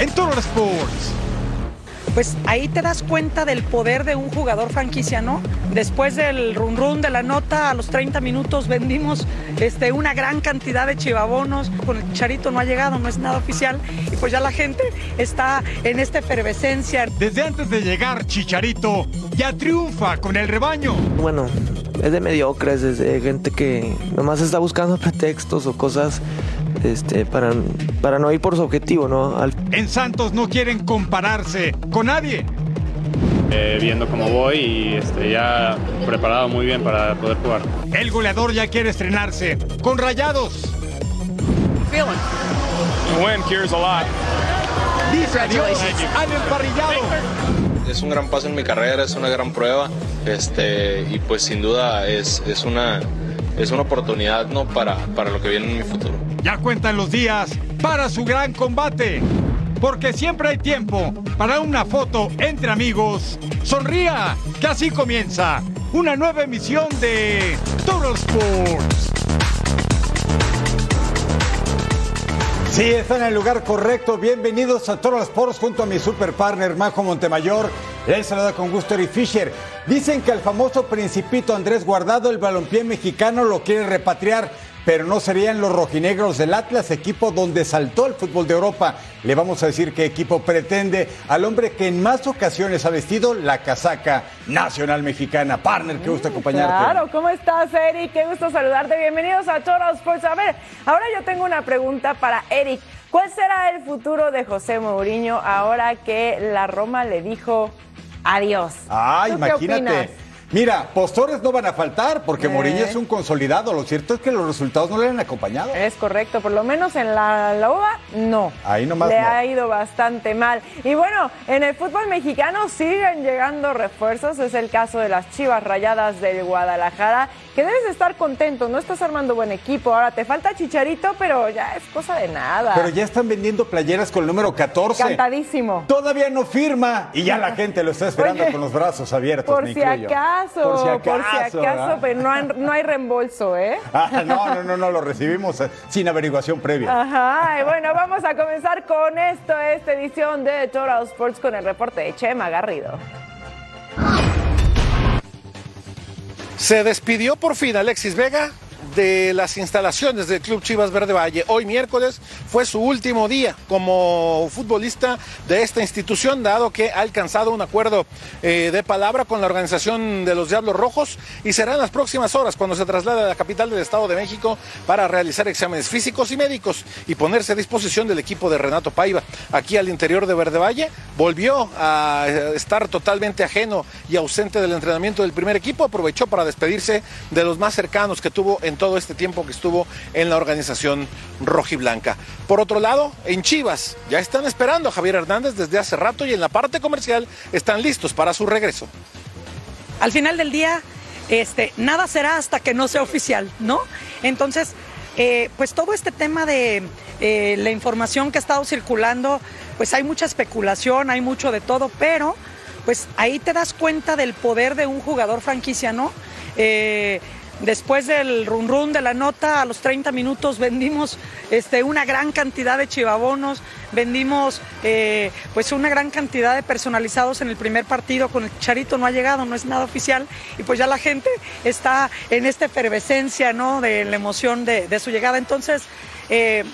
en Total Sports pues ahí te das cuenta del poder de un jugador franquicia, ¿no? Después del run run de la nota, a los 30 minutos vendimos este, una gran cantidad de chivabonos. Con el Chicharito no ha llegado, no es nada oficial. Y pues ya la gente está en esta efervescencia. Desde antes de llegar Chicharito, ya triunfa con el rebaño. Bueno, es de mediocres, es de gente que nomás está buscando pretextos o cosas este, para, para no ir por su objetivo, ¿no? En Santos no quieren compararse con nadie. Eh, viendo cómo voy y este, ya preparado muy bien para poder jugar. El goleador ya quiere estrenarse con rayados. Dice adiós al emparrillado. Es un gran paso en mi carrera, es una gran prueba este, y pues sin duda es, es, una, es una oportunidad ¿no? para, para lo que viene en mi futuro. Ya cuentan los días para su gran combate. Porque siempre hay tiempo para una foto entre amigos. Sonría, que así comienza una nueva emisión de Total Sports. Sí, está en el lugar correcto. Bienvenidos a Total Sports junto a mi super partner Majo Montemayor. Les saluda con gusto Eric Fisher. Dicen que al famoso principito Andrés Guardado, el balompié mexicano, lo quiere repatriar pero no serían los rojinegros del Atlas, equipo donde saltó el fútbol de Europa. Le vamos a decir qué equipo pretende al hombre que en más ocasiones ha vestido la casaca nacional mexicana. Partner, qué gusto acompañarte. Claro, ¿cómo estás, Eric? Qué gusto saludarte. Bienvenidos a Toros Sports. A ver, ahora yo tengo una pregunta para Eric. ¿Cuál será el futuro de José Mourinho ahora que la Roma le dijo adiós? Ah, imagínate. Mira, postores no van a faltar porque eh. es un consolidado. Lo cierto es que los resultados no le han acompañado. Es correcto, por lo menos en la, la no. Ahí nomás Le ha ido bastante mal. Y bueno, en el fútbol mexicano siguen llegando refuerzos. Es el caso de las Chivas Rayadas del Guadalajara, que debes estar contento. No estás armando buen equipo. Ahora te falta Chicharito, pero ya es cosa de nada. Pero ya están vendiendo playeras con el número 14. Cantadísimo. Todavía no firma y ya la gente lo está esperando con los brazos abiertos. Por si acaso por si acaso, pero no, hay reembolso, ¿eh? Ah, no, no, no, no, lo recibimos eh, sin averiguación previa. Ajá, y bueno, vamos a comenzar con esto, esta edición de Total Sports con el reporte de Chema Garrido. Se despidió por fin Alexis Vega de las instalaciones del Club Chivas Verde Valle. Hoy miércoles fue su último día como futbolista de esta institución, dado que ha alcanzado un acuerdo eh, de palabra con la organización de los Diablos Rojos y será en las próximas horas cuando se traslade a la capital del Estado de México para realizar exámenes físicos y médicos y ponerse a disposición del equipo de Renato Paiva. Aquí al interior de Verde Valle volvió a estar totalmente ajeno y ausente del entrenamiento del primer equipo, aprovechó para despedirse de los más cercanos que tuvo en todo este tiempo que estuvo en la organización rojiblanca. Por otro lado, en Chivas ya están esperando a Javier Hernández desde hace rato y en la parte comercial están listos para su regreso. Al final del día, este, nada será hasta que no sea oficial, ¿no? Entonces, eh, pues todo este tema de eh, la información que ha estado circulando, pues hay mucha especulación, hay mucho de todo, pero pues ahí te das cuenta del poder de un jugador franquicia, ¿no? Eh, Después del run run de la nota, a los 30 minutos vendimos este, una gran cantidad de chivabonos, vendimos eh, pues una gran cantidad de personalizados en el primer partido. Con el Charito no ha llegado, no es nada oficial y pues ya la gente está en esta efervescencia ¿no? de la emoción de, su llegada. Entonces, eh,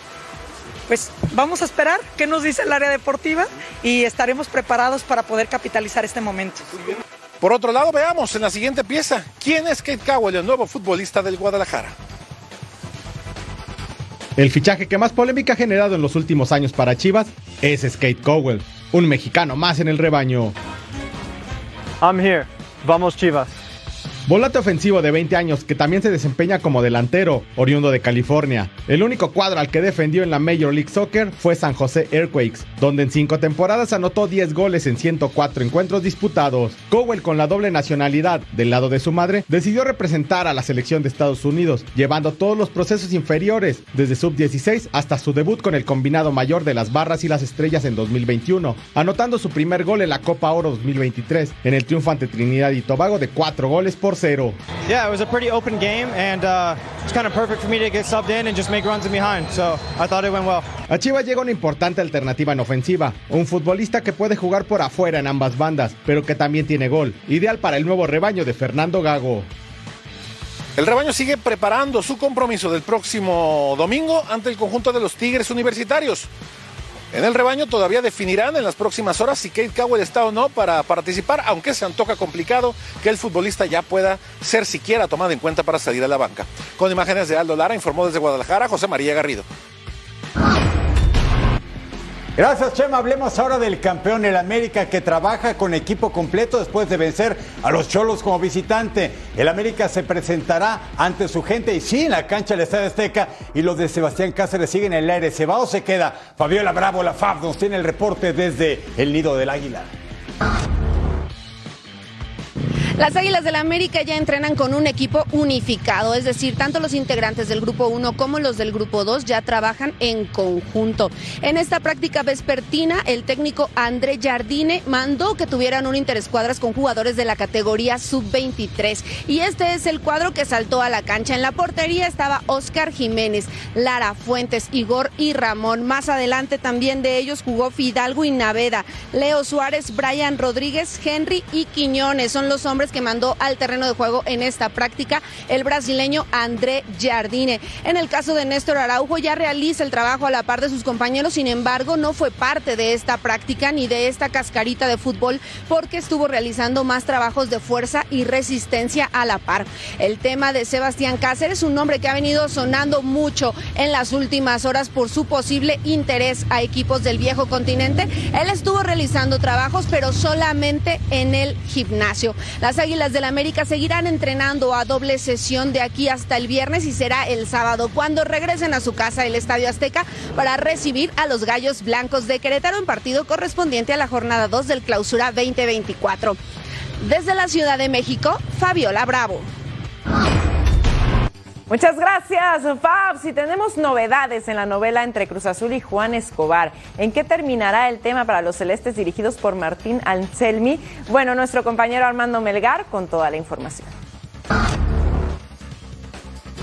pues vamos a esperar qué nos dice el área deportiva y estaremos preparados para poder capitalizar este momento. Por otro lado, veamos en la siguiente pieza, ¿quién es Kate Cowell, el nuevo futbolista del Guadalajara? El fichaje que más polémica ha generado en los últimos años para Chivas es Skate Cowell, un mexicano más en el rebaño. I'm here. Vamos Chivas. Volante ofensivo de 20 años que también se desempeña como delantero, oriundo de California. El único cuadro al que defendió en la Major League Soccer fue San José Earthquakes, donde en 5 temporadas anotó 10 goles en 104 encuentros disputados. Cowell, con la doble nacionalidad del lado de su madre, decidió representar a la selección de Estados Unidos, llevando todos los procesos inferiores, desde sub-16 hasta su debut con el combinado mayor de las barras y las estrellas en 2021, anotando su primer gol en la Copa Oro 2023, en el triunfo ante Trinidad y Tobago de 4 goles por 0. Yeah, it was a pretty open game, and uh, it's kind of perfect for me to get subbed in and just make runs in behind. So I thought it went well. A Chivas llega una importante alternativa en ofensiva, un futbolista que puede jugar por afuera en ambas bandas, pero que también tiene gol, ideal para el nuevo rebaño de Fernando Gago. El rebaño sigue preparando su compromiso del próximo domingo ante el conjunto de los Tigres Universitarios. En el rebaño todavía definirán en las próximas horas si Kate Cowell está o no para participar, aunque se antoja complicado que el futbolista ya pueda ser siquiera tomado en cuenta para salir a la banca. Con imágenes de Aldo Lara, informó desde Guadalajara José María Garrido. Gracias, Chema. Hablemos ahora del campeón, el América, que trabaja con equipo completo después de vencer a los Cholos como visitante. El América se presentará ante su gente y sí, en la cancha del Estadio Azteca. Y los de Sebastián Cáceres siguen en el aire. Se va o se queda. Fabiola Bravo, la FAB, nos tiene el reporte desde el Nido del Águila. Las Águilas del la América ya entrenan con un equipo unificado, es decir, tanto los integrantes del Grupo 1 como los del Grupo 2 ya trabajan en conjunto. En esta práctica vespertina, el técnico André Jardine mandó que tuvieran un interescuadras con jugadores de la categoría sub-23. Y este es el cuadro que saltó a la cancha. En la portería estaba Oscar Jiménez, Lara Fuentes, Igor y Ramón. Más adelante también de ellos jugó Fidalgo y Naveda, Leo Suárez, Brian Rodríguez, Henry y Quiñones. Son los hombres que mandó al terreno de juego en esta práctica el brasileño André Jardine. En el caso de Néstor Araujo ya realiza el trabajo a la par de sus compañeros, sin embargo no fue parte de esta práctica ni de esta cascarita de fútbol porque estuvo realizando más trabajos de fuerza y resistencia a la par. El tema de Sebastián Cáceres, un nombre que ha venido sonando mucho en las últimas horas por su posible interés a equipos del viejo continente. Él estuvo realizando trabajos, pero solamente en el gimnasio. Águilas del América seguirán entrenando a doble sesión de aquí hasta el viernes y será el sábado cuando regresen a su casa el Estadio Azteca para recibir a los Gallos Blancos de Querétaro en partido correspondiente a la jornada 2 del Clausura 2024. Desde la Ciudad de México, Fabiola Bravo. Muchas gracias, Fab. Si tenemos novedades en la novela entre Cruz Azul y Juan Escobar, ¿en qué terminará el tema para los celestes dirigidos por Martín Anselmi? Bueno, nuestro compañero Armando Melgar con toda la información.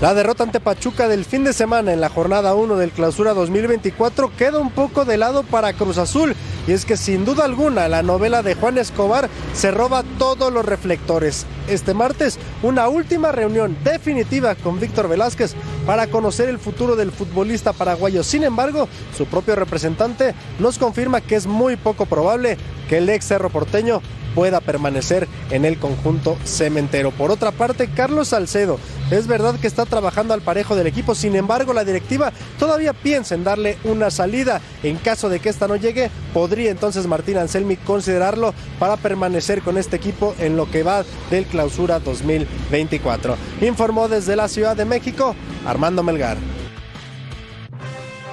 La derrota ante Pachuca del fin de semana en la jornada 1 del Clausura 2024 queda un poco de lado para Cruz Azul. Y es que sin duda alguna la novela de Juan Escobar se roba todos los reflectores. Este martes, una última reunión definitiva con Víctor Velázquez para conocer el futuro del futbolista paraguayo. Sin embargo, su propio representante nos confirma que es muy poco probable que el ex cerro porteño pueda permanecer en el conjunto cementero. Por otra parte, Carlos Salcedo, es verdad que está trabajando al parejo del equipo, sin embargo la directiva todavía piensa en darle una salida. En caso de que esta no llegue, podría entonces Martín Anselmi considerarlo para permanecer con este equipo en lo que va del clausura 2024. Informó desde la Ciudad de México Armando Melgar.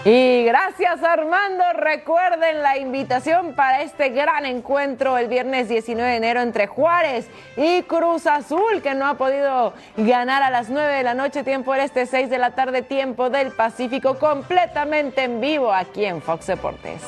Y gracias Armando, recuerden la invitación para este gran encuentro el viernes 19 de enero entre Juárez y Cruz Azul, que no ha podido ganar a las 9 de la noche, tiempo del este 6 de la tarde, tiempo del Pacífico, completamente en vivo aquí en Fox Deportes.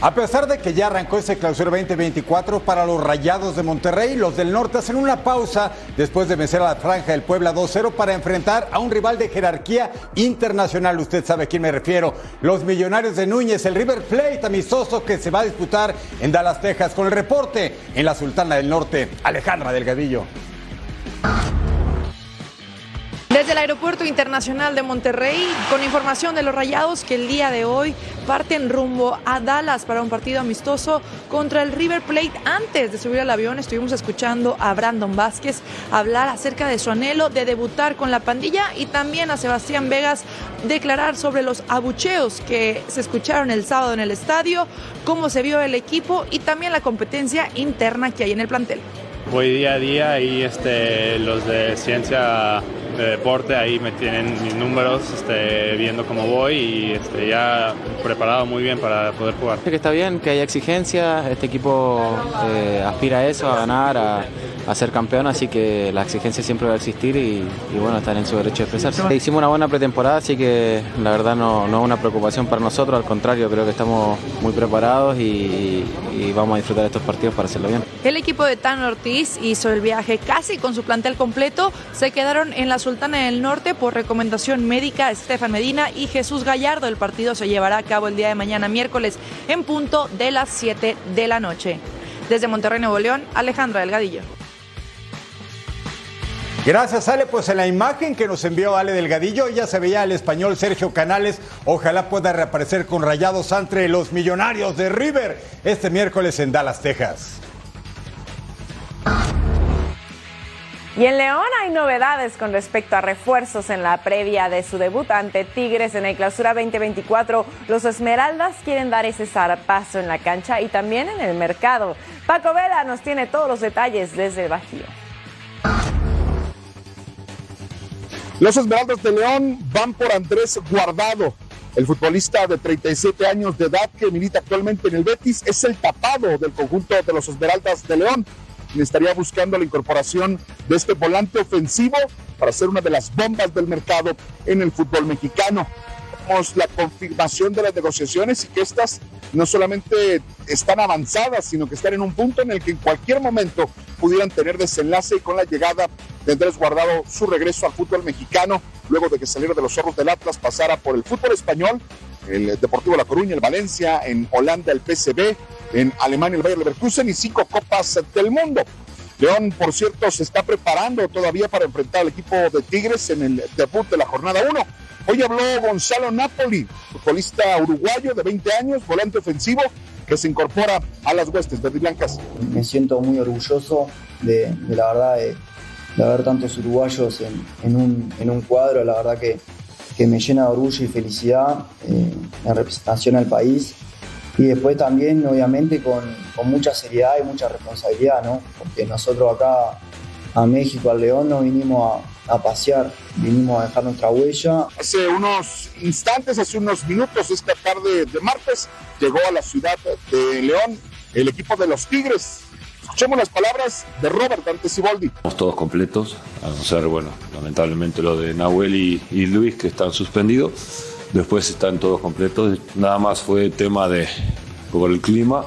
A pesar de que ya arrancó ese clausura 2024 para los Rayados de Monterrey, los del norte hacen una pausa después de vencer a la franja del Puebla 2-0 para enfrentar a un rival de jerarquía internacional. Usted sabe a quién me refiero. Los Millonarios de Núñez, el River Plate amistoso que se va a disputar en Dallas, Texas, con el reporte en la Sultana del Norte, Alejandra Delgadillo. Desde el Aeropuerto Internacional de Monterrey, con información de los Rayados que el día de hoy parten rumbo a Dallas para un partido amistoso contra el River Plate. Antes de subir al avión estuvimos escuchando a Brandon Vázquez hablar acerca de su anhelo de debutar con la pandilla y también a Sebastián Vegas declarar sobre los abucheos que se escucharon el sábado en el estadio, cómo se vio el equipo y también la competencia interna que hay en el plantel. Voy día a día y este, los de ciencia de deporte ahí me tienen mis números, este, viendo cómo voy y este, ya preparado muy bien para poder jugar. Que está bien, que haya exigencia, este equipo eh, aspira a eso, a ganar, a, a ser campeón, así que la exigencia siempre va a existir y, bueno, están en su derecho de expresarse. Hicimos una buena pretemporada, así que la verdad no, no es una preocupación para nosotros, al contrario, creo que estamos muy preparados y, y vamos a disfrutar estos partidos para hacerlo bien. El equipo de Tan Ortiz hizo el viaje casi con su plantel completo, se quedaron en la Sultana del Norte por recomendación médica Estefan Medina y Jesús Gallardo. El partido se llevará a cabo el día de mañana miércoles en punto de las 7 de la noche. Desde Monterrey, Nuevo León, Alejandra Delgadillo. Gracias, Ale. Pues en la imagen que nos envió Ale Delgadillo, ya se veía al español Sergio Canales. Ojalá pueda reaparecer con rayados entre los millonarios de River este miércoles en Dallas, Texas. Y en León hay novedades con respecto a refuerzos en la previa de su debut ante Tigres en el Clausura 2024. Los Esmeraldas quieren dar ese zarpazo en la cancha y también en el mercado. Paco Vela nos tiene todos los detalles desde el Bajío. Los Esmeraldas de León van por Andrés Guardado. El futbolista de 37 años de edad que milita actualmente en el Betis es el tapado del conjunto de los Esmeraldas de León estaría buscando la incorporación de este volante ofensivo para ser una de las bombas del mercado en el fútbol mexicano. Tenemos la confirmación de las negociaciones y que estas no solamente están avanzadas, sino que están en un punto en el que en cualquier momento pudieran tener desenlace con la llegada de Andrés Guardado, su regreso al fútbol mexicano, luego de que saliera de los zorros del Atlas, pasara por el fútbol español, el Deportivo La Coruña, el Valencia, en Holanda el PSV, en Alemania el Bayer Leverkusen y cinco copas del mundo. León, por cierto, se está preparando todavía para enfrentar al equipo de Tigres en el debut de la jornada 1. Hoy habló Gonzalo Napoli, futbolista uruguayo de 20 años, volante ofensivo, que se incorpora a las huestes blancas. Me siento muy orgulloso de, la verdad de, haber tantos uruguayos en, un, cuadro, la verdad que, me llena de orgullo y felicidad eh, en representación al país y después también, obviamente, con, mucha seriedad y mucha responsabilidad, ¿no? Porque nosotros acá a México, al León, no vinimos a, pasear, vinimos a dejar nuestra huella. Hace unos instantes, hace unos minutos, esta tarde de martes, llegó a la ciudad de León el equipo de los Tigres. Escuchemos las palabras de Robert Antesiboldi. Estamos todos completos, a no ser, bueno, lamentablemente lo de Nahuel y, y Luis que están suspendidos Después están todos completos. Nada más fue tema de por el clima,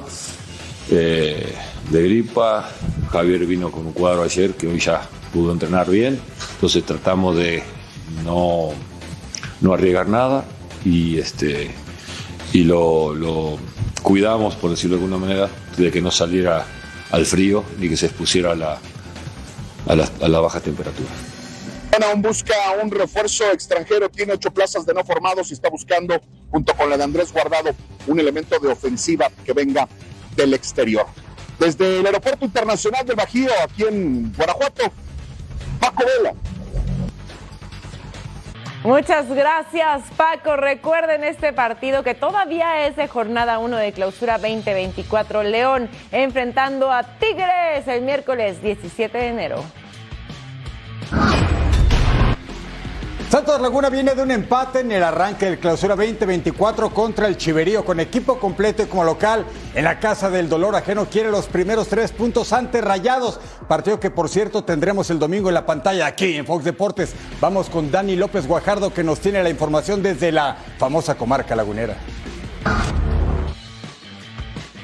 eh, de gripa. Javier vino con un cuadro ayer que hoy ya pudo entrenar bien. Entonces tratamos de no, no arriesgar nada y este y lo, cuidamos, por decirlo de alguna manera, de que no saliera al frío ni que se expusiera a la, a la baja temperatura aún busca un refuerzo extranjero, tiene ocho plazas de no formados y está buscando, junto con la de Andrés Guardado, un elemento de ofensiva que venga del exterior. Desde el Aeropuerto Internacional del Bajío, aquí en Guanajuato, Paco Vela. Muchas gracias, Paco. Recuerden este partido que todavía es de jornada 1 de clausura 2024. León enfrentando a Tigres el miércoles 17 de enero. Santos Laguna viene de un empate en el arranque del clausura 2024 contra el Chiverío con equipo completo y como local en la Casa del Dolor Ajeno quiere los primeros tres puntos ante Rayados, partido que por cierto tendremos el domingo en la pantalla aquí en Fox Deportes. Vamos con Dani López Guajardo que nos tiene la información desde la famosa comarca lagunera.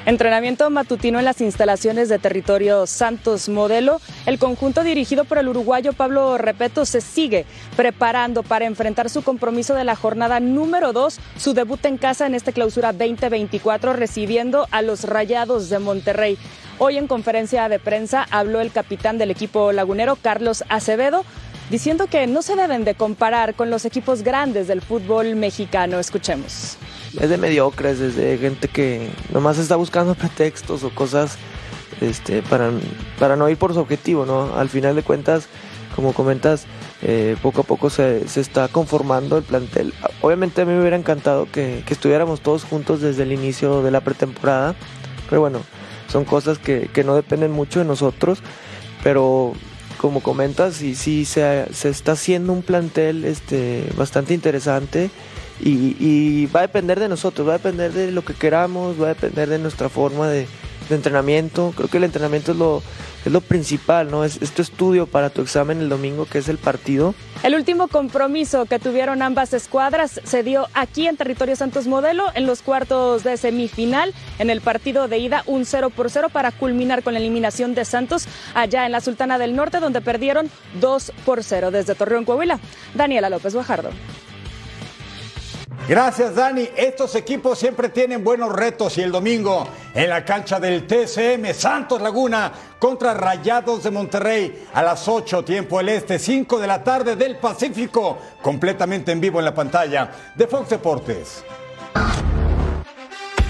Entrenamiento matutino en las instalaciones de territorio Santos Modelo. El conjunto dirigido por el uruguayo Pablo Repeto se sigue preparando para enfrentar su compromiso de la jornada número 2, su debut en casa en esta clausura 2024, recibiendo a los Rayados de Monterrey. Hoy en conferencia de prensa habló el capitán del equipo lagunero, Carlos Acevedo, diciendo que no se deben de comparar con los equipos grandes del fútbol mexicano. Escuchemos es de mediocres, es de gente que nomás está buscando pretextos o cosas este, para, para no ir por su objetivo, ¿no? Al final de cuentas, como comentas, eh, poco a poco se, se, está conformando el plantel. Obviamente a mí me hubiera encantado que, que, estuviéramos todos juntos desde el inicio de la pretemporada, pero bueno, son cosas que, que no dependen mucho de nosotros, pero como comentas, sí, sí se, se está haciendo un plantel este, bastante interesante y, va a depender de nosotros, va a depender de lo que queramos, va a depender de nuestra forma de, entrenamiento. Creo que el entrenamiento es lo, es lo principal, ¿no? Es, es tu estudio para tu examen el domingo, que es el partido. El último compromiso que tuvieron ambas escuadras se dio aquí en territorio Santos Modelo en los cuartos de semifinal en el partido de ida un 0 por 0 para culminar con la eliminación de Santos allá en la Sultana del Norte donde perdieron 2 por 0 desde Torreón Coahuila. Daniela López Guajardo. Gracias, Dani. Estos equipos siempre tienen buenos retos y el domingo en la cancha del TCM Santos Laguna contra Rayados de Monterrey a las 8 tiempo el este, 5 de la tarde del Pacífico, completamente en vivo en la pantalla de Fox Deportes.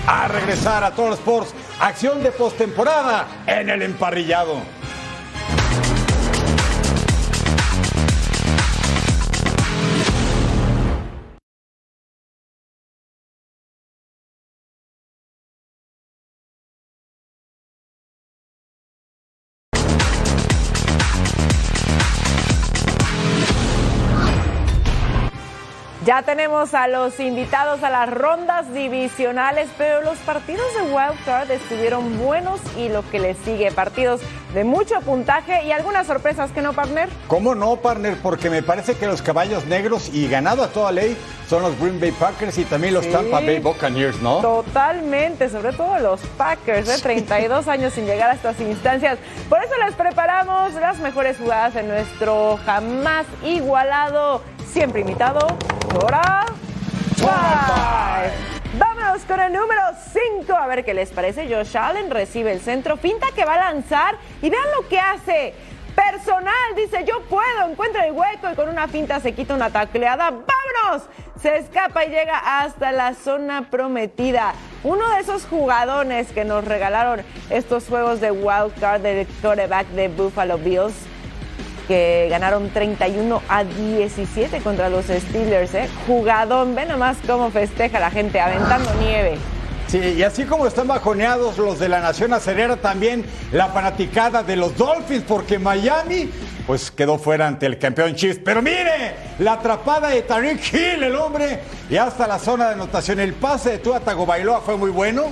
A regresar a los Sports, acción de postemporada en el emparrillado. Ya tenemos a los invitados a las rondas divisionales, pero los partidos de Wild Card estuvieron buenos y lo que les sigue, partidos de mucho puntaje y algunas sorpresas que no, partner. ¿Cómo no, partner? Porque me parece que los caballos negros y ganado a toda ley son los Green Bay Packers y también los Sí. Tampa Bay Buccaneers, ¿no? Totalmente, sobre todo los Packers de 32 años sin llegar a estas instancias. Por eso les preparamos las mejores jugadas en nuestro jamás igualado, siempre imitado, Tora Five. Vámonos con el número 5. A ver qué les parece. Josh Allen recibe el centro, finta que va a lanzar y vean lo que hace. Personal, dice yo puedo, encuentra el hueco y con una finta se quita una tacleada. ¡Vámonos! Se escapa y llega hasta la zona prometida. Uno de esos jugadores que nos regalaron estos juegos de wild card del quarterback de Buffalo Bills que ganaron 31 a 17 contra los Steelers, ¿eh? Jugadón, ve nomás cómo festeja la gente, aventando nieve. Sí, y así como están bajoneados los de la Nación Acerera, también la fanaticada de los Dolphins, porque Miami pues quedó fuera ante el campeón Chiefs. Pero mire, la atrapada de Tariq Hill, el hombre, y hasta la zona de anotación. El pase de Tua Tagovailoa fue muy bueno.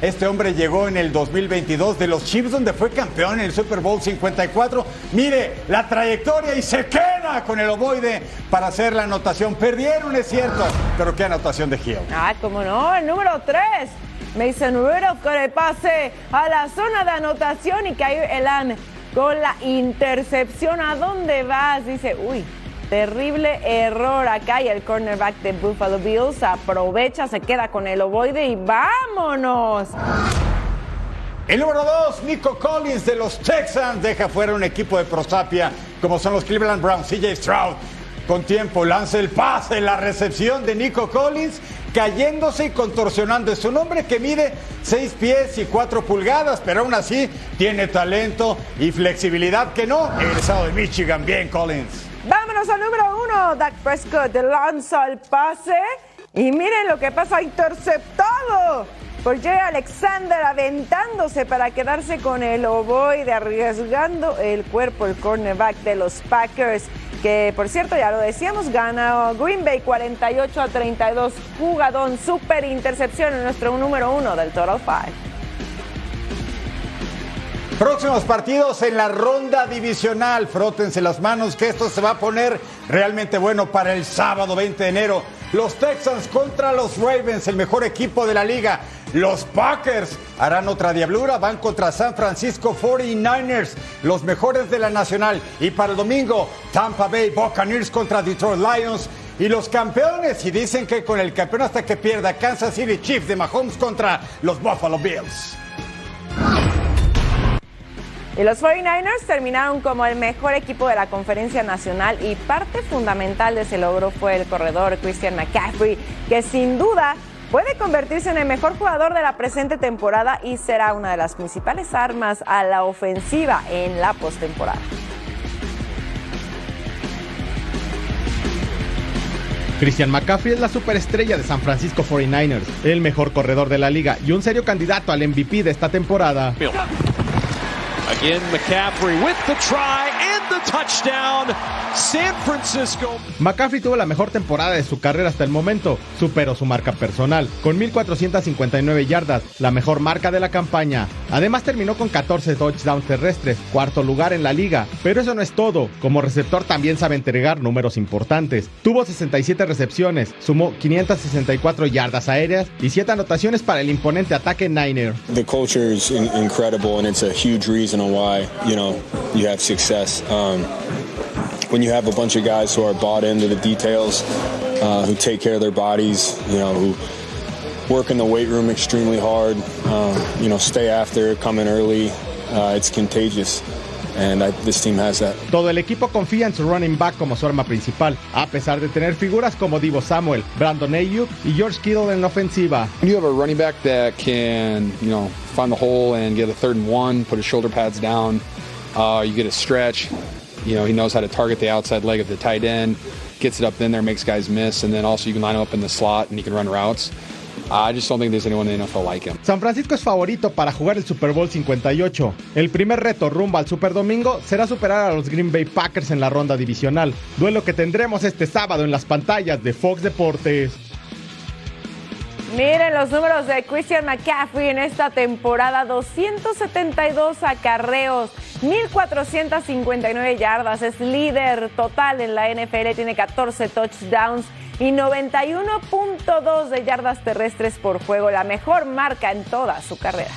Este hombre llegó en el 2022 de los Chiefs, donde fue campeón en el Super Bowl 54. Mire la trayectoria y se queda con el ovoide para hacer la anotación. Perdieron, es cierto, pero qué anotación de Hill. Ah, cómo no, el número 3. Mason Rudolph con el pase a la zona de anotación y cayó Elan con la intercepción. ¿A dónde vas? Dice, uy, terrible error. Acá y el cornerback de Buffalo Bills. Aprovecha, se queda con el ovoide y vámonos. El número 2, Nico Collins de los Texans, deja fuera un equipo de prosapia como son los Cleveland Browns, CJ Stroud. Con tiempo lanza el pase, la recepción de Nico Collins, cayéndose y contorsionando. Es un hombre que mide 6 pies y 4 pulgadas, pero aún así tiene talento y flexibilidad que no. Egresado de Michigan, bien Collins. Vámonos al número uno. Dak Prescott lanza el pase. Y miren lo que pasa, interceptado por Jay Alexander aventándose para quedarse con el ovoide, arriesgando el cuerpo, el cornerback de los Packers. Que por cierto, ya lo decíamos, gana Green Bay 48 a 32. Jugadón, super intercepción en nuestro número uno del Total Five. Próximos partidos en la ronda divisional. Frótense las manos que esto se va a poner realmente bueno para el sábado 20 de enero. Los Texans contra los Ravens, el mejor equipo de la liga. Los Packers harán otra diablura, van contra San Francisco 49ers, los mejores de la nacional. Y para el domingo, Tampa Bay Buccaneers contra Detroit Lions. Y los campeones, y dicen que con el campeón hasta que pierda Kansas City Chiefs de Mahomes contra los Buffalo Bills. Y los 49ers terminaron como el mejor equipo de la conferencia nacional y parte fundamental de ese logro fue el corredor Christian McCaffrey, que sin duda puede convertirse en el mejor jugador de la presente temporada y será una de las principales armas a la ofensiva en la postemporada. Christian McCaffrey es la superestrella de San Francisco 49ers, el mejor corredor de la liga y un serio candidato al MVP de esta temporada. Again, McCaffrey with the try and the touchdown. San Francisco. McCaffrey tuvo la mejor temporada de su carrera hasta el momento, superó su marca personal, con 1.459 yardas, la mejor marca de la campaña. Además terminó con 14 touchdowns terrestres, cuarto lugar en la liga. Pero eso no es todo, como receptor también sabe entregar números importantes. Tuvo 67 recepciones, sumó 564 yardas aéreas y 7 anotaciones para el imponente ataque Niner. The culture is in- incredible, and it's a huge reason on why you know you have success. Um, when you have a bunch of guys who are bought into the details, uh, who take care of their bodies, you know, who work in the weight room extremely hard, um, you know, stay after, come in early, uh, it's contagious. And I, this team has that. Todo el equipo confía en su running back como su arma principal, a pesar de tener figuras como Divo Samuel, Brandon Ayuk y George Kittle en la ofensiva. You have a running back that can, you know, find the hole and get a third and one, put his shoulder pads down, uh, you get a stretch. You know, he knows how to target the outside leg of the tight end, gets it up in there, makes guys miss, and then also you can line him up in the slot and he can run routes. I just don't think there's anyone in the NFL like him. San Francisco es favorito para jugar el Super Bowl 58. El primer reto rumbo al Super Domingo será superar a los Green Bay Packers en la ronda divisional, duelo que tendremos este sábado en las pantallas de Fox Deportes. Miren los números de Christian McCaffrey en esta temporada: 272 acarreos, 1459 yardas. Es líder total en la NFL, tiene 14 touchdowns y 91.2 de yardas terrestres por juego, la mejor marca en toda su carrera.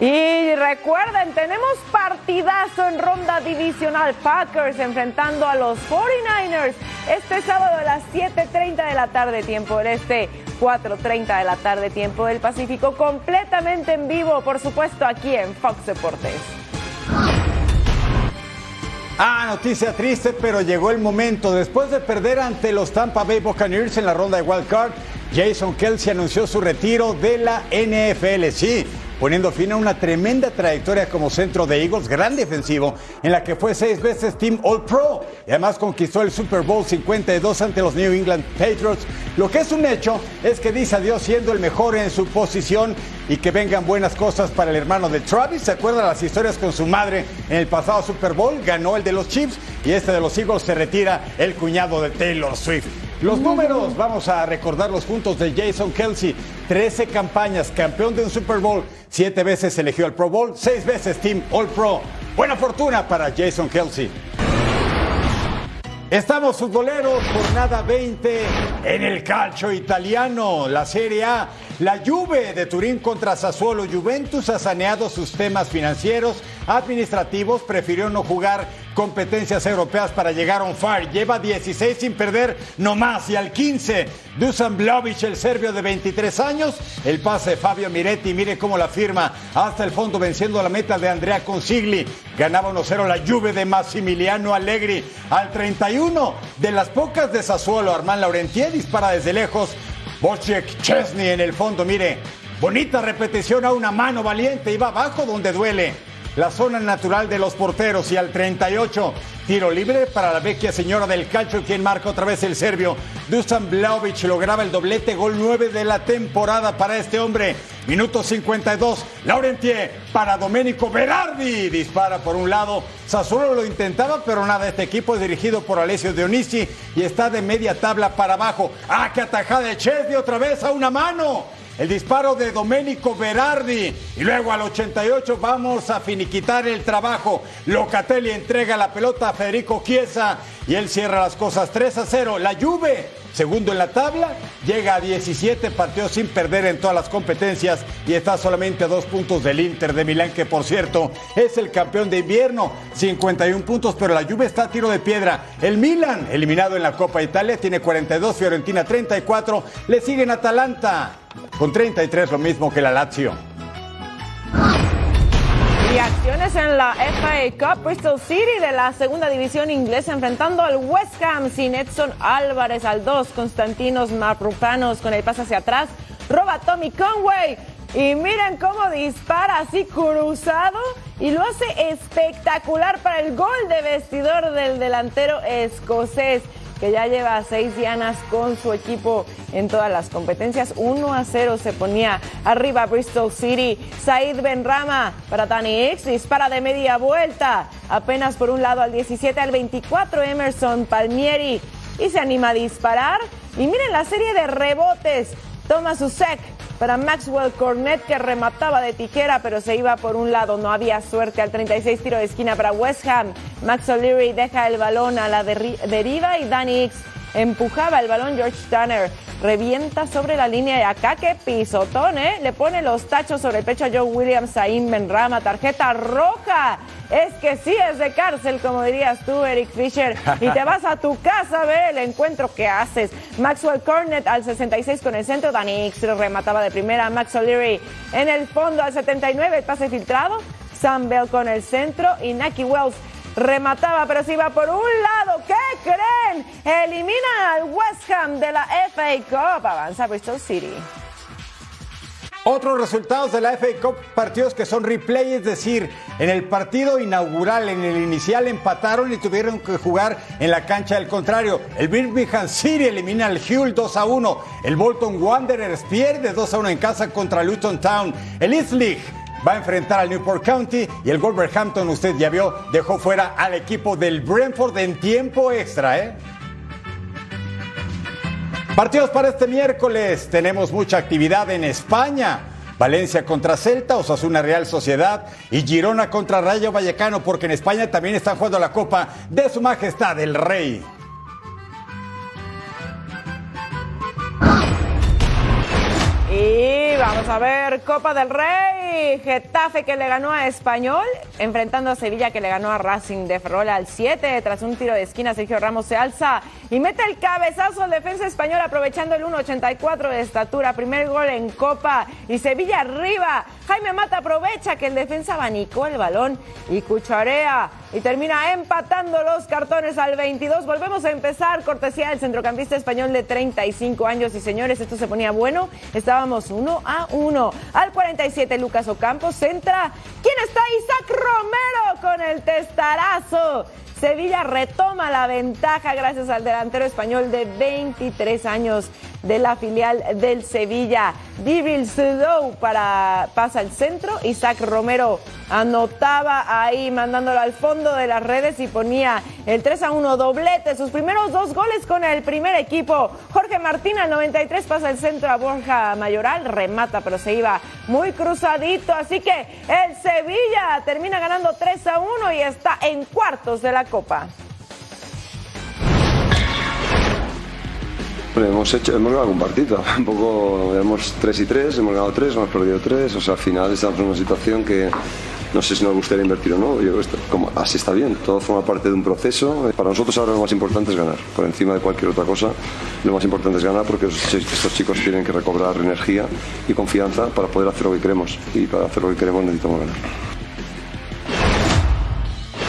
Y recuerden, tenemos partidazo en ronda divisional. Packers enfrentando a los 49ers este sábado a las 7.30 de la tarde, tiempo del este, 4.30 de la tarde, tiempo del Pacífico, completamente en vivo, por supuesto, aquí en Fox Deportes. Ah, noticia triste, pero llegó el momento. Después de perder ante los Tampa Bay Buccaneers en la ronda de Wild Card, Jason Kelsey anunció su retiro de la NFL. Sí, poniendo fin a una tremenda trayectoria como centro de Eagles, gran defensivo, en la que fue seis veces Team All Pro y además conquistó el Super Bowl 52 ante los New England Patriots. Lo que es un hecho es que dice adiós siendo el mejor en su posición y que vengan buenas cosas para el hermano de Travis. ¿Se acuerdan las historias con su madre en el pasado Super Bowl? Ganó el de los Chiefs y este de los Eagles se retira el cuñado de Taylor Swift. Los números, vamos a recordar los puntos de Jason Kelsey. 13 campañas, campeón de un Super Bowl, 7 veces elegido al Pro Bowl, 6 veces Team All Pro. Buena fortuna para Jason Kelsey. Estamos futboleros, jornada 20 en el calcio italiano, la Serie A. La Juve de Turín contra Sassuolo. Juventus ha saneado sus temas financieros, administrativos, prefirió no jugar competencias europeas para llegar on fire. Lleva 16 sin perder, no más. Y al 15, Dusan Vlaovic, el serbio de 23 años. El pase de Fabio Miretti, mire cómo la firma hasta el fondo, venciendo la meta de Andrea Consigli. Ganaba 1-0 la Juve de Massimiliano Allegri. Al 31, de las pocas de Sassuolo, Armand Laurentier dispara desde lejos. Wojciech Chesney en el fondo, mire, bonita repetición a una mano valiente y va abajo donde duele. La zona natural de los porteros y al 38, tiro libre para la vecchia señora del calcio, quien marca otra vez el serbio. Dusan Vlaovic lograba el doblete, gol 9 de la temporada para este hombre. Minuto 52, Laurentier para Domenico Berardi. Dispara por un lado. Sassuolo lo intentaba, pero nada. Este equipo es dirigido por Alessio Dionisi y está de media tabla para abajo. ¡Ah, qué atajada de Chesney otra vez a una mano! El disparo de Domenico Berardi. Y luego al 88 vamos a finiquitar el trabajo. Locatelli entrega la pelota a Federico Chiesa y él cierra las cosas 3 a 0. La Juve, segundo en la tabla, llega a 17 partidos sin perder en todas las competencias y está solamente a dos puntos del Inter de Milán, que por cierto es el campeón de invierno, 51 puntos, pero la Juve está a tiro de piedra. El Milan, eliminado en la Copa Italia, tiene 42, Fiorentina 34, le siguen Atalanta con 33, lo mismo que la Lazio. Y acciones en la FA Cup, Bristol City de la segunda división inglesa enfrentando al West Ham sin Edson Álvarez al 2, Constantinos Mavropanos con el pase hacia atrás, roba Tommy Conway y miren cómo dispara así cruzado y lo hace espectacular para el gol de vestidor del delantero escocés. Que ya lleva seis dianas con su equipo en todas las competencias. 1 a 0 se ponía arriba Bristol City. Said Benrama para Danny X, dispara de media vuelta. Apenas por un lado al 17 al 24 Emerson Palmieri y se anima a disparar. Y miren la serie de rebotes. Toma su sec para Maxwell Cornet que remataba de tijera pero se iba por un lado, no había suerte al 36 tiro de esquina para West Ham. Max O'Leary deja el balón a la deriva y Danny X empujaba el balón George Tanner revienta sobre la línea de acá, que pisotón, ¿eh? Le pone los tachos sobre el pecho a Joe Williams, a Benrama, tarjeta roja. Es que sí es de cárcel, como dirías tú, Eric Fisher. Y te vas a tu casa a ver el encuentro que haces. Maxwell Cornet al 66 con el centro, Danny X remataba de primera, Max O'Leary en el fondo al 79, el pase filtrado. Sam Bell con el centro y Naki Wells remataba, pero se iba por un lado. ¿Qué creen? Eliminan al West Ham de la FA Cup. Avanza Bristol City. Otros resultados de la FA Cup, partidos que son replay, es decir, en el partido inaugural, en el inicial empataron y tuvieron que jugar en la cancha del contrario. El Birmingham City elimina al Hull 2 a 1. El Bolton Wanderers pierde 2 a 1 en casa contra Luton Town. El East League va a enfrentar al Newport County y el Wolverhampton, usted ya vio, dejó fuera al equipo del Brentford en tiempo extra, ¿eh? Partidos para este miércoles. Tenemos mucha actividad en España. Valencia contra Celta, Osasuna Real Sociedad y Girona contra Rayo Vallecano, porque en España también están jugando la Copa de Su Majestad el Rey. Y vamos a ver Copa del Rey. Getafe que le ganó a Español, enfrentando a Sevilla que le ganó a Racing de Ferrol al 7. Tras un tiro de esquina, Sergio Ramos se alza y mete el cabezazo al defensa español aprovechando el 1.84 de estatura. Primer gol en Copa y Sevilla arriba. Jaime Mata aprovecha que el defensa abanicó el balón y cucharea y termina empatando los cartones al 22. Volvemos a empezar. Cortesía del centrocampista español de 35 años. Y señores, esto se ponía bueno. Estábamos 1 a 1. Al 47, Lucas Ocampo centra. ¿Quién está? Isaac Romero con el testarazo. Sevilla retoma la ventaja gracias al delantero español de 23 años de la filial del Sevilla. Dibril Sudou para pasa al centro. Isaac Romero anotaba ahí mandándolo al fondo de las redes y ponía el 3 a 1 doblete. Sus primeros dos goles con el primer equipo. Jorge Martín al 93 pasa el centro a Borja Mayoral. Remata pero se iba muy cruzadito. Así que el Sevilla termina ganando 3 a 1 y está en cuartos de la Copa. Hemos hecho, hemos ganado un partido, un poco, hemos 3 y 3, hemos ganado 3, hemos perdido 3, o sea, al final estamos en una situación que no sé si nos gustaría invertir o no, como, así está bien, todo forma parte de un proceso, para nosotros ahora lo más importante es ganar, por encima de cualquier otra cosa, lo más importante es ganar porque estos chicos tienen que recobrar energía y confianza para poder hacer lo que queremos, y para hacer lo que queremos necesitamos ganar.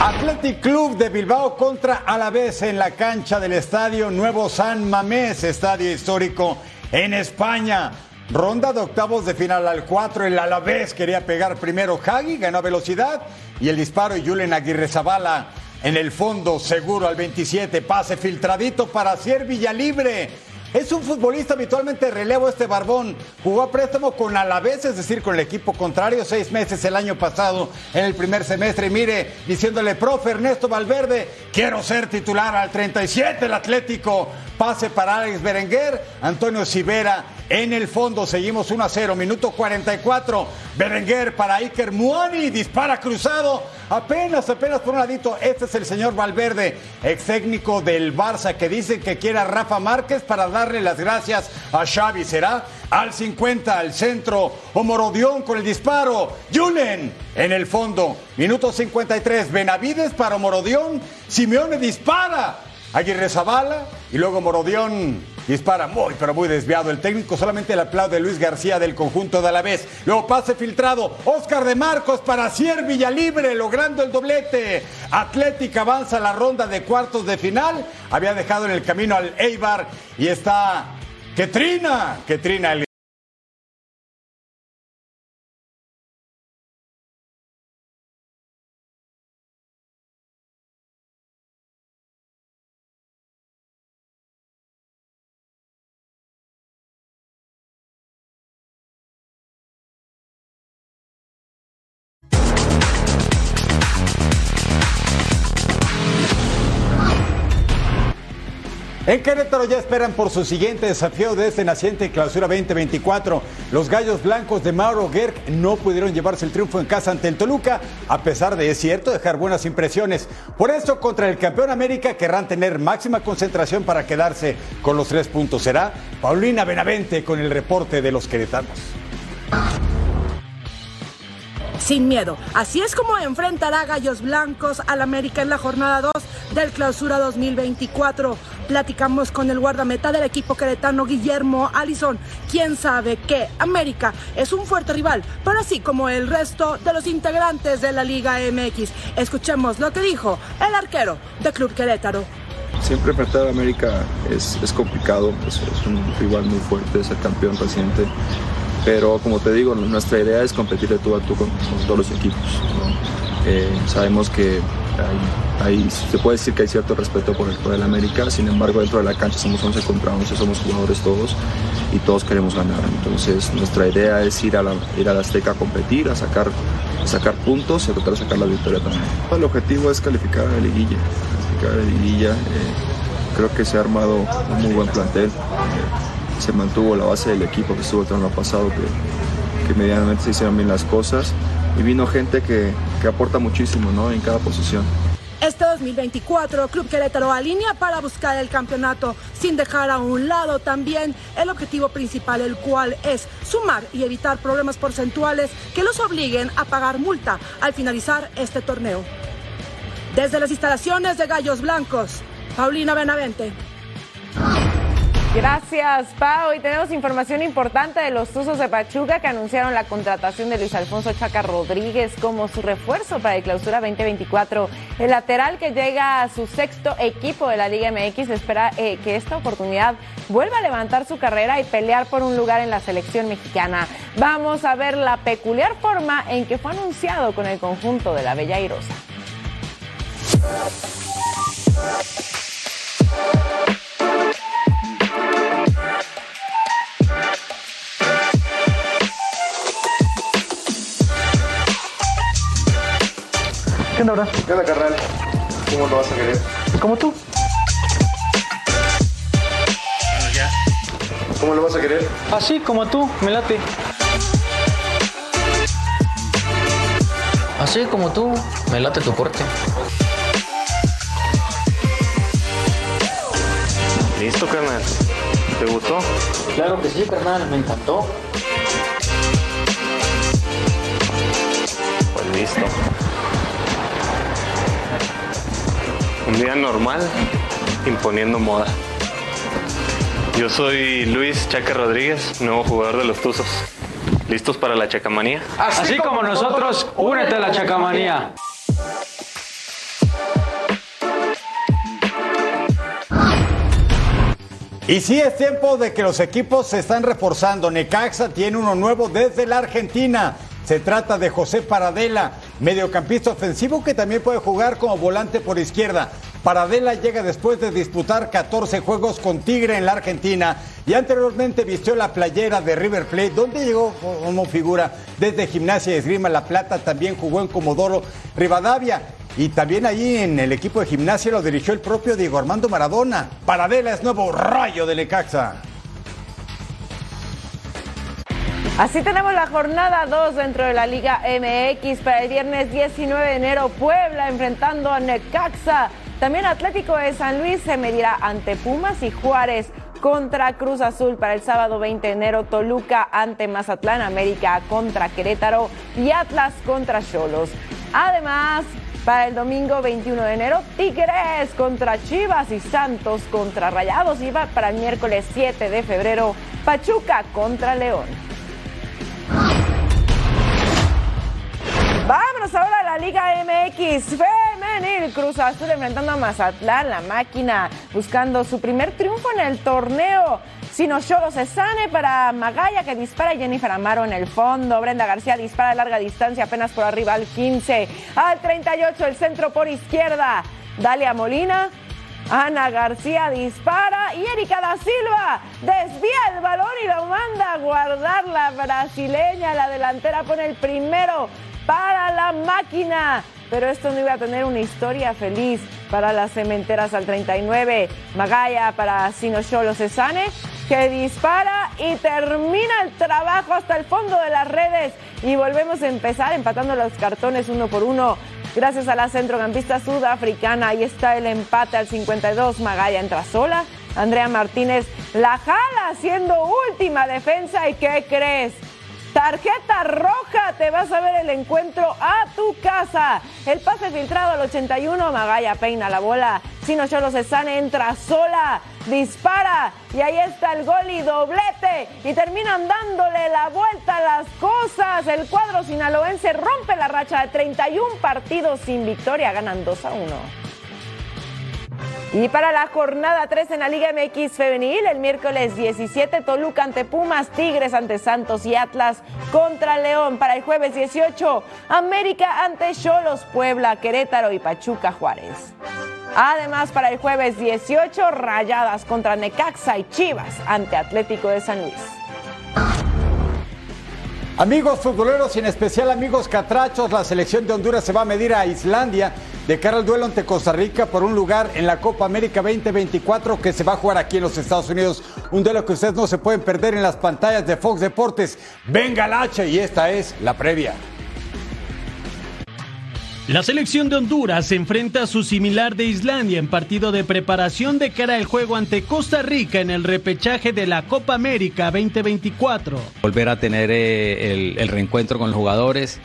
Athletic Club de Bilbao contra Alavés en la cancha del estadio Nuevo San Mamés, estadio histórico en España. Ronda de octavos de final al 4, el Alavés quería pegar primero Hagi, ganó velocidad y el disparo Julen Aguirre Zabala en el fondo seguro al 27, pase filtradito para Cier Villalibre es un futbolista habitualmente relevo este Barbón. Jugó a préstamo con Alavés, es decir, con el equipo contrario, seis meses el año pasado en el primer semestre. Y mire, diciéndole, profe Ernesto Valverde, quiero ser titular al 37, el Atlético. Pase para Alex Berenguer, Antonio Sivera en el fondo. Seguimos 1 a 0, minuto 44. Berenguer para Iker Muani, dispara cruzado. Apenas, apenas por un ladito. Este es el señor Valverde, ex técnico del Barça, que dice que quiere a Rafa Márquez para darle las gracias a Xavi. ¿Será? Al 50, al centro. Omorodión con el disparo. Julen en el fondo. Minuto 53. Benavides para Omorodión. Simeone dispara. Aguirre Zabala y luego Morodión dispara muy, pero muy desviado. El técnico solamente el aplaude Luis García del conjunto de Alavés. Luego pase filtrado. Oscar de Marcos para Cier Villalibre, logrando el doblete. Atlética avanza la ronda de cuartos de final. Había dejado en el camino al Eibar y está Ketrina. Ketrina, el En Querétaro ya esperan por su siguiente desafío de este naciente clausura 2024. Los gallos blancos de Mauro Gerg no pudieron llevarse el triunfo en casa ante el Toluca, a pesar de, es cierto, dejar buenas impresiones. Por eso, contra el campeón América querrán tener máxima concentración para quedarse con los tres puntos. Será Paulina Benavente con el reporte de los queretanos sin miedo. Así es como enfrentará Gallos Blancos al América en la jornada 2 del Clausura 2024. Platicamos con el guardameta del equipo queretano Guillermo Alison, quien sabe que América es un fuerte rival, pero así como el resto de los integrantes de la Liga MX. Escuchemos lo que dijo el arquero de Club Querétaro. Siempre enfrentar a América es, complicado, es, es un rival muy fuerte, es el campeón reciente pero como te digo, nuestra idea es competir de tú a tú con, todos los equipos. Eh, sabemos que hay, se puede decir que hay cierto respeto por el, por el América, sin embargo dentro de la cancha somos 11 contra 11, somos jugadores todos y todos queremos ganar. Entonces nuestra idea es ir a la, ir a la Azteca a competir, a sacar, sacar puntos y a tratar de sacar la victoria también. El objetivo es calificar a la liguilla, calificar a la liguilla. Eh, creo que se ha armado un muy buen plantel. Se mantuvo la base del equipo que estuvo el torneo pasado, que, que medianamente se hicieron bien las cosas y vino gente que, que aporta muchísimo ¿no? en cada posición. Este 2024, Club Querétaro alinea para buscar el campeonato, sin dejar a un lado también el objetivo principal, el cual es sumar y evitar problemas porcentuales que los obliguen a pagar multa al finalizar este torneo. Desde las instalaciones de Gallos Blancos, Paulina Benavente. Gracias, Pau. Y tenemos información importante de los Tuzos de Pachuca que anunciaron la contratación de Luis Alfonso Chaca Rodríguez como su refuerzo para el clausura 2024. El lateral que llega a su sexto equipo de la Liga MX espera eh, que esta oportunidad vuelva a levantar su carrera y pelear por un lugar en la selección mexicana. Vamos a ver la peculiar forma en que fue anunciado con el conjunto de la Bella Irosa. Onda, bro? ¿Qué onda, carnal? ¿Cómo lo vas a querer? ¿Como tú? ¿Cómo lo vas a querer? Así como tú, me late. Así como tú, me late tu corte. Listo, carnal. ¿Te gustó? Claro que sí, carnal, me encantó. Pues listo. Un día normal, imponiendo moda. Yo soy Luis Chaca Rodríguez, nuevo jugador de los Tuzos. ¿Listos para la chacamanía? Así, como, nosotros, únete a la chacamanía. Y sí es tiempo de que los equipos se están reforzando. Necaxa tiene uno nuevo desde la Argentina. Se trata de José Paradela, mediocampista ofensivo que también puede jugar como volante por izquierda. Paradela llega después de disputar 14 juegos con Tigre en la Argentina y anteriormente vistió la playera de River Plate, donde llegó como figura desde Gimnasia y Esgrima La Plata, también jugó en Comodoro Rivadavia. Y también allí en el equipo de gimnasia lo dirigió el propio Diego Armando Maradona. Paradela es nuevo rayo de Necaxa. Así tenemos la jornada 2 dentro de la Liga MX para el viernes 19 de enero. Puebla enfrentando a Necaxa. También Atlético de San Luis se medirá ante Pumas y Juárez contra Cruz Azul para el sábado 20 de enero. Toluca ante Mazatlán, América contra Querétaro y Atlas contra Cholos. Además, para el domingo 21 de enero, Tigres contra Chivas y Santos contra Rayados. Y para el miércoles 7 de febrero, Pachuca contra León. Vámonos ahora a la Liga MX femenil. Cruz Azul enfrentando a Mazatlán, la máquina, buscando su primer triunfo en el torneo. Sinocholo Cesane para Magaya que dispara Jennifer Amaro en el fondo. Brenda García dispara a larga distancia apenas por arriba al 15. Al 38 el centro por izquierda. Dalia Molina Ana García dispara y Erika da Silva desvía el balón y lo manda a guardar la brasileña. La delantera pone el primero para la máquina. Pero esto no iba a tener una historia feliz para las cementeras al 39. Magaya para Sinocholo Cesane, que dispara y termina el trabajo hasta el fondo de las redes. Y volvemos a empezar empatando los cartones uno por uno. Gracias a la centrocampista sudafricana, ahí está el empate al 52. Magaya entra sola. Andrea Martínez la jala haciendo última defensa. ¿Y qué crees? Tarjeta roja, te vas a ver el encuentro a tu casa. El pase filtrado al 81, Magaya peina la bola. Sino Cholo Cesane entra sola, dispara y ahí está el gol y doblete. Y terminan dándole la vuelta a las cosas. El cuadro sinaloense rompe la racha de 31 partidos sin victoria, ganan 2 a 1. Y para la jornada 3 en la Liga MX Femenil, el miércoles 17, Toluca ante Pumas, Tigres ante Santos y Atlas contra León. Para el jueves 18, América ante Cholos, Puebla, Querétaro y Pachuca Juárez. Además, para el jueves 18, Rayadas contra Necaxa y Chivas ante Atlético de San Luis. Amigos futboleros y en especial amigos catrachos, la selección de Honduras se va a medir a Islandia de cara al duelo ante Costa Rica por un lugar en la Copa América 2024 que se va a jugar aquí en los Estados Unidos. Un duelo que ustedes no se pueden perder en las pantallas de Fox Deportes. Venga el H y esta es la previa. La selección de Honduras se enfrenta a su similar de Islandia en partido de preparación de cara al juego ante Costa Rica en el repechaje de la Copa América 2024. Volver a tener eh, el, reencuentro con los jugadores,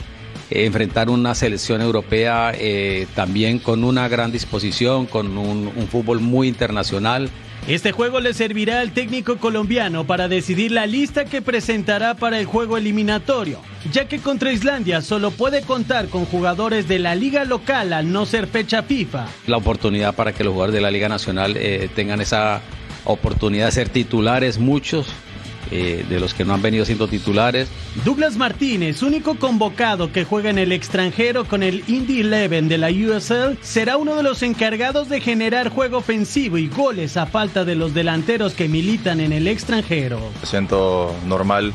eh, enfrentar una selección europea eh, también con una gran disposición, con un fútbol muy internacional. Este juego le servirá al técnico colombiano para decidir la lista que presentará para el juego eliminatorio, ya que contra Islandia solo puede contar con jugadores de la liga local al no ser fecha FIFA. La oportunidad para que los jugadores de la Liga Nacional eh, tengan esa oportunidad de ser titulares, muchos, eh, de los que no han venido siendo titulares. Douglas Martínez, único convocado que juega en el extranjero con el Indy 11 de la USL, será uno de los encargados de generar juego ofensivo y goles a falta de los delanteros que militan en el extranjero. Me siento normal.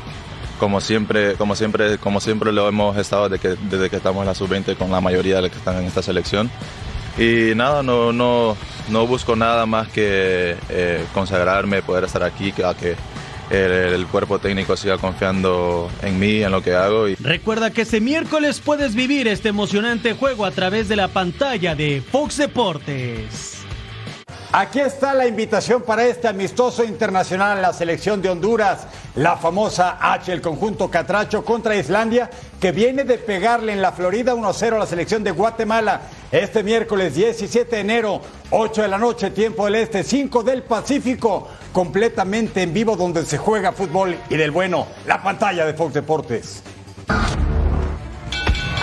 Como siempre, como siempre, como siempre lo hemos estado desde que, desde que estamos en la sub-20 con la mayoría de los que están en esta selección. Y nada, no, no, no busco nada más que eh, consagrarme, poder estar aquí, que, a que el, cuerpo técnico siga confiando en mí, en lo que hago. Y... Recuerda que este miércoles puedes vivir este emocionante juego a través de la pantalla de Fox Deportes. Aquí está la invitación para este amistoso internacional la selección de Honduras, la famosa H, el conjunto Catracho contra Islandia, que viene de pegarle en la Florida 1-0 a la selección de Guatemala este miércoles 17 de enero, 8 de la noche, tiempo del Este, 5 del Pacífico, completamente en vivo donde se juega fútbol y del bueno, la pantalla de Fox Deportes.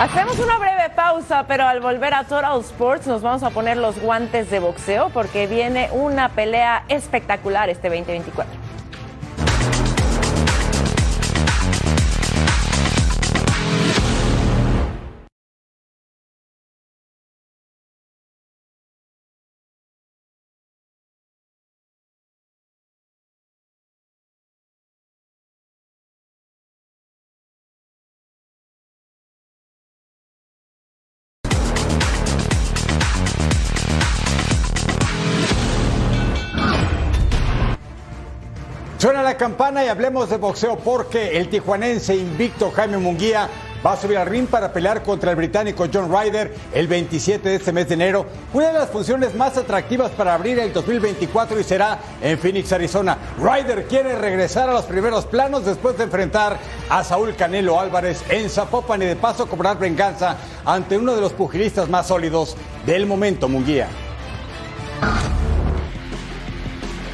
Hacemos una breve pausa, pero al volver a Total Sports nos vamos a poner los guantes de boxeo porque viene una pelea espectacular este 2024. La campana y hablemos de boxeo porque el tijuanense invicto Jaime Munguía va a subir al ring para pelear contra el británico John Ryder el 27 de este mes de enero. Una de las funciones más atractivas para abrir el 2024 y será en Phoenix, Arizona. Ryder quiere regresar a los primeros planos después de enfrentar a Saúl Canelo Álvarez en Zapopan y de paso cobrar venganza ante uno de los pugilistas más sólidos del momento, Munguía.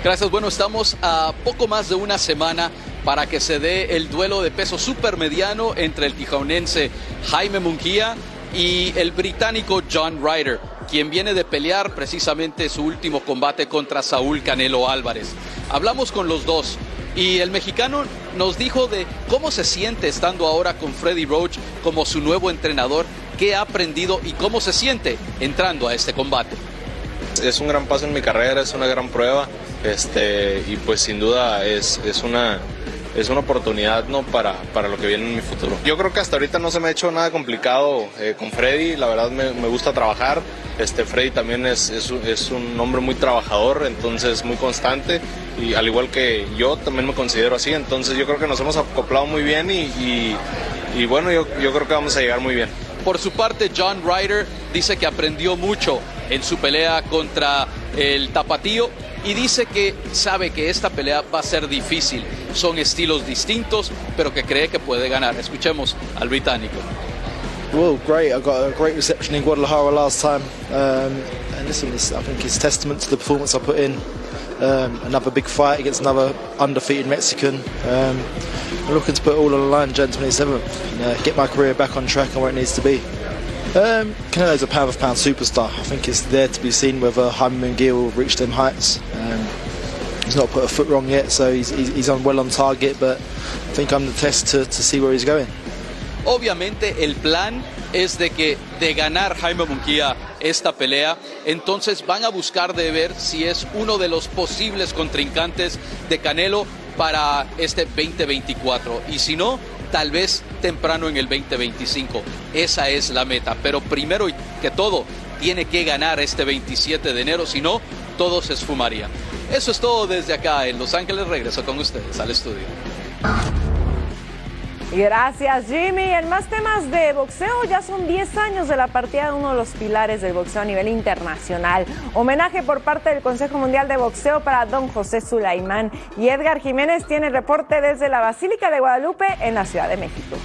Gracias. Bueno, estamos a poco más de una semana para que se dé el duelo de peso supermediano entre el tijaunense Jaime Munguía y el británico John Ryder, quien viene de pelear precisamente su último combate contra Saúl Canelo Álvarez. Hablamos con los dos y el mexicano nos dijo de cómo se siente estando ahora con Freddy Roach como su nuevo entrenador, qué ha aprendido y cómo se siente entrando a este combate. Es un gran paso en mi carrera, es una gran prueba este, y pues sin duda es, es una, es una oportunidad ¿no? para, para lo que viene en mi futuro. Yo creo que hasta ahorita no se me ha hecho nada complicado eh, con Freddy, la verdad me, me, gusta trabajar. Este, Freddy también es, es, es, un hombre muy trabajador, entonces muy constante y al igual que yo también me considero así, entonces yo creo que nos hemos acoplado muy bien y, y, y bueno, yo, yo creo que vamos a llegar muy bien. Por su parte, John Ryder dice que aprendió mucho en su pelea contra el Tapatío y dice que sabe que esta pelea va a ser difícil. Son estilos distintos, pero que cree que puede ganar. Escuchemos al británico. Well, great. I got a great reception in Guadalajara last time, um, and listen, this, I think it's testament to the performance I put in. Um, another big fight against another undefeated Mexican. Um, I'm looking to put all on the line Jan 27th and uh, get my career back on track and where it needs to be. Um, Canelo's a pound for pound superstar. I think it's there to be seen whether Jaime Munguia will reach them heights. Um, he's not put a foot wrong yet, so he's, he's, he's on well on target, but I think I'm the test to, to see where he's going. Obviamente el plan es de que de ganar Jaime Munguía esta pelea, entonces van a buscar de ver si es uno de los posibles contrincantes de Canelo para este 2024 y si no, tal vez temprano en el 2025. Esa es la meta, pero primero que todo tiene que ganar este 27 de enero, si no, todo se esfumaría. Eso es todo desde acá en Los Ángeles. Regreso con ustedes al estudio. Gracias Jimmy. En más temas de boxeo, ya son 10 años de la partida de uno de los pilares del boxeo a nivel internacional. Homenaje por parte del Consejo Mundial de Boxeo para don José Sulaimán. Y Edgar Jiménez tiene reporte desde la Basílica de Guadalupe en la Ciudad de México.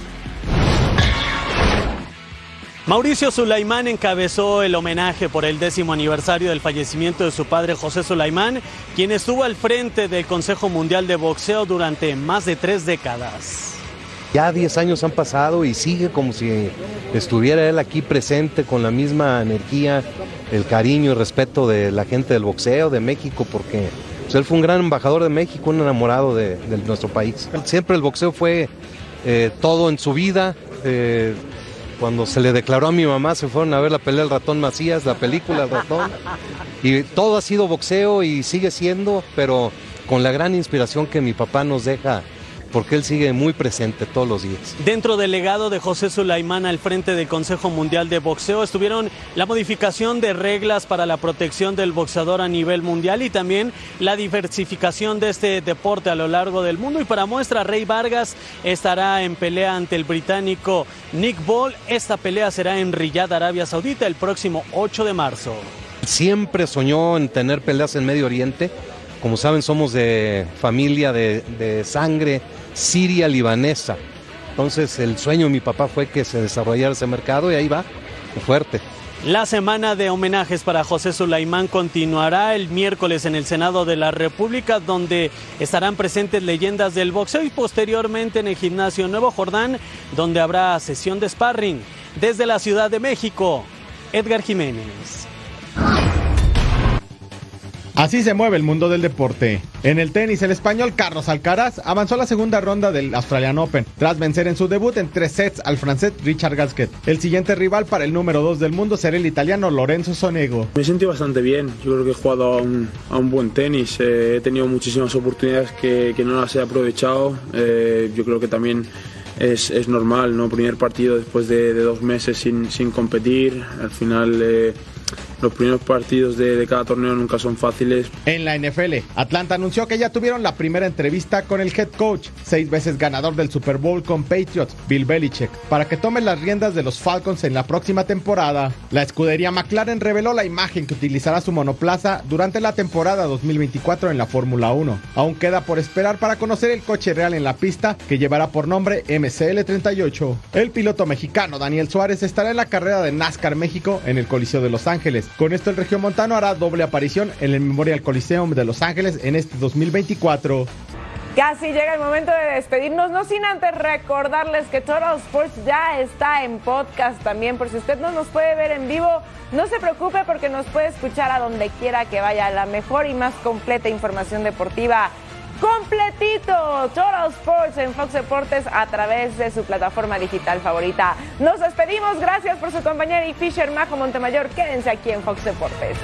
Mauricio Sulaimán encabezó el homenaje por el décimo aniversario del fallecimiento de su padre José Sulaimán, quien estuvo al frente del Consejo Mundial de Boxeo durante más de tres décadas. Ya 10 años han pasado y sigue como si estuviera él aquí presente con la misma energía, el cariño y respeto de la gente del boxeo de México, porque pues, él fue un gran embajador de México, un enamorado de, nuestro país. Siempre el boxeo fue eh, todo en su vida. Eh, cuando se le declaró a mi mamá, se fueron a ver la pelea del ratón Macías, la película El ratón. Y todo ha sido boxeo y sigue siendo, pero con la gran inspiración que mi papá nos deja porque él sigue muy presente todos los días. Dentro del legado de José Sulaimán al frente del Consejo Mundial de Boxeo estuvieron la modificación de reglas para la protección del boxeador a nivel mundial y también la diversificación de este deporte a lo largo del mundo. Y para muestra, Rey Vargas estará en pelea ante el británico Nick Ball. Esta pelea será en Riyadh, Arabia Saudita, el próximo 8 de marzo. Siempre soñó en tener peleas en Medio Oriente. Como saben, somos de familia de, de sangre siria libanesa. Entonces el sueño de mi papá fue que se desarrollara ese mercado y ahí va, fuerte. La semana de homenajes para José Sulaimán continuará el miércoles en el Senado de la República, donde estarán presentes leyendas del boxeo y posteriormente en el gimnasio Nuevo Jordán, donde habrá sesión de sparring. Desde la Ciudad de México, Edgar Jiménez. Así se mueve el mundo del deporte. En el tenis, el español Carlos Alcaraz avanzó a la segunda ronda del Australian Open, tras vencer en su debut en tres sets al francés Richard Gasquet. El siguiente rival para el número 2 del mundo será el italiano Lorenzo Sonego. Me sentí bastante bien, yo creo que he jugado a un, a un buen tenis, eh, he tenido muchísimas oportunidades que, que, no las he aprovechado, eh, yo creo que también es, es, normal, ¿no? Primer partido después de, de dos meses sin, sin, competir, al final... Eh, los primeros partidos de, cada torneo nunca son fáciles. En la NFL, Atlanta anunció que ya tuvieron la primera entrevista con el head coach, seis veces ganador del Super Bowl con Patriots, Bill Belichick, para que tome las riendas de los Falcons en la próxima temporada. La escudería McLaren reveló la imagen que utilizará su monoplaza durante la temporada 2024 en la Fórmula 1. Aún queda por esperar para conocer el coche real en la pista que llevará por nombre MCL38. El piloto mexicano Daniel Suárez estará en la carrera de NASCAR México en el Coliseo de Los Ángeles. Con esto el Regiomontano hará doble aparición en el Memorial Coliseum de Los Ángeles en este 2024. Casi llega el momento de despedirnos, no sin antes recordarles que Total Sports ya está en podcast también, por si usted no nos puede ver en vivo, no se preocupe porque nos puede escuchar a donde quiera que vaya la mejor y más completa información deportiva completito Total Sports en Fox Deportes a través de su plataforma digital favorita. Nos despedimos, gracias por su compañía y Fisher Majo Montemayor. Quédense aquí en Fox Deportes.